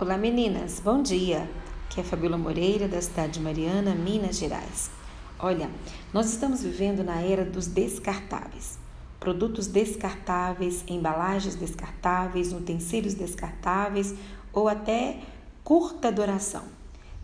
Olá meninas, bom dia. Aqui é Fabíola Moreira, da cidade de Mariana, Minas Gerais. Olha, nós estamos vivendo na era dos descartáveis. Produtos descartáveis, embalagens descartáveis, utensílios descartáveis ou até curta duração.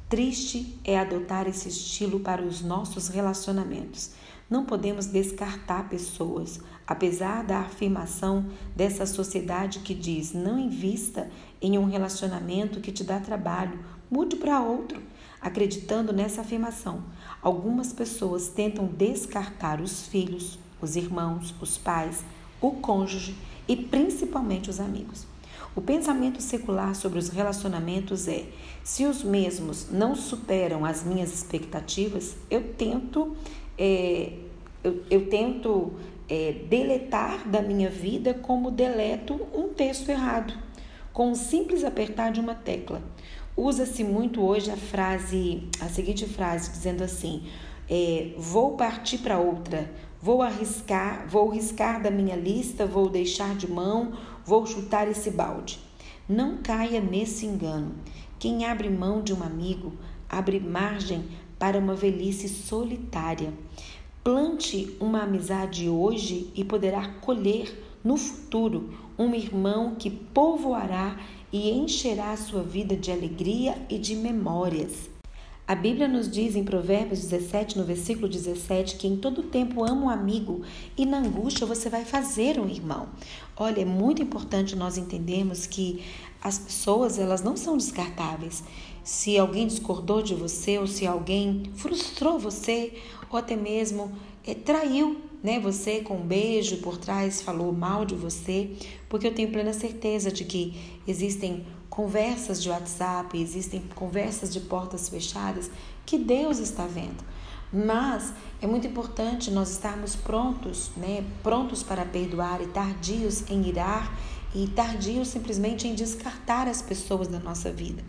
Triste é adotar esse estilo para os nossos relacionamentos. Não podemos descartar pessoas, apesar da afirmação dessa sociedade que diz: não invista em um relacionamento que te dá trabalho, mude para outro. Acreditando nessa afirmação, algumas pessoas tentam descartar os filhos, os irmãos, os pais, o cônjuge e principalmente os amigos. O pensamento secular sobre os relacionamentos é: se os mesmos não superam as minhas expectativas, eu tento é, eu, eu tento é, deletar da minha vida como deleto um texto errado, com um simples apertar de uma tecla. Usa-se muito hoje a frase, a seguinte frase, dizendo assim: é, vou partir para outra, vou arriscar, vou riscar da minha lista, vou deixar de mão, vou chutar esse balde. Não caia nesse engano. Quem abre mão de um amigo abre margem para uma velhice solitária. Plante uma amizade hoje e poderá colher no futuro um irmão que povoará e encherá sua vida de alegria e de memórias. A Bíblia nos diz em Provérbios 17, no versículo 17, que em todo tempo ama um amigo e na angústia você vai fazer um irmão. Olha, é muito importante nós entendermos que as pessoas, elas não são descartáveis. Se alguém discordou de você ou se alguém frustrou você ou até mesmo é, traiu né, você com um beijo por trás, falou mal de você, porque eu tenho plena certeza de que existem conversas de WhatsApp, existem conversas de portas fechadas que Deus está vendo. Mas é muito importante nós estarmos prontos, né, prontos para perdoar e tardios em irar e tardio simplesmente em descartar as pessoas da nossa vida,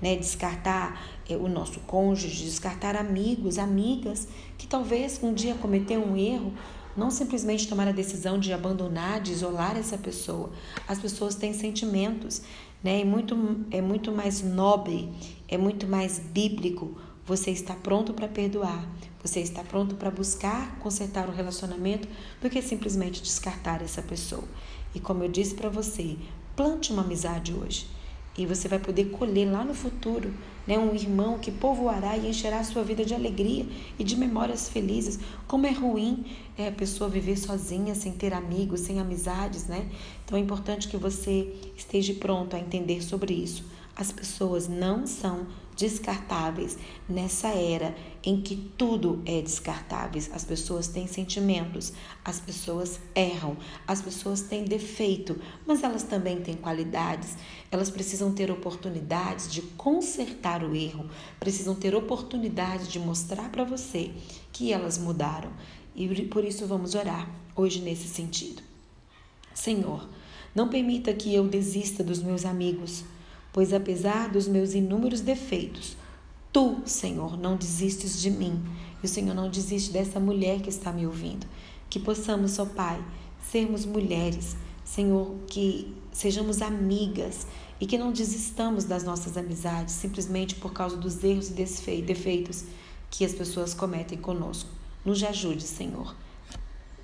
né? Descartar é, o nosso cônjuge, descartar amigos, amigas que talvez um dia cometeu um erro, não simplesmente tomar a decisão de abandonar, de isolar essa pessoa. As pessoas têm sentimentos, né? É muito, é muito mais nobre, é muito mais bíblico. Você está pronto para perdoar, você está pronto para buscar consertar o relacionamento do que simplesmente descartar essa pessoa. E como eu disse para você, plante uma amizade hoje. E você vai poder colher lá no futuro né, um irmão que povoará e encherá a sua vida de alegria e de memórias felizes. Como é ruim é, a pessoa viver sozinha, sem ter amigos, sem amizades, né? Então é importante que você esteja pronto a entender sobre isso. As pessoas não são descartáveis nessa era em que tudo é descartável. As pessoas têm sentimentos, as pessoas erram, as pessoas têm defeito, mas elas também têm qualidades. Elas precisam ter oportunidades de consertar o erro, precisam ter oportunidade de mostrar para você que elas mudaram. E por isso vamos orar hoje nesse sentido. Senhor, não permita que eu desista dos meus amigos pois apesar dos meus inúmeros defeitos, tu, Senhor, não desistes de mim e o Senhor não desiste dessa mulher que está me ouvindo. Que possamos, ó Pai, sermos mulheres, Senhor, que sejamos amigas e que não desistamos das nossas amizades simplesmente por causa dos erros e defeitos que as pessoas cometem conosco. Nos ajude, Senhor,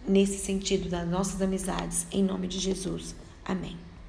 nesse sentido das nossas amizades, em nome de Jesus. Amém.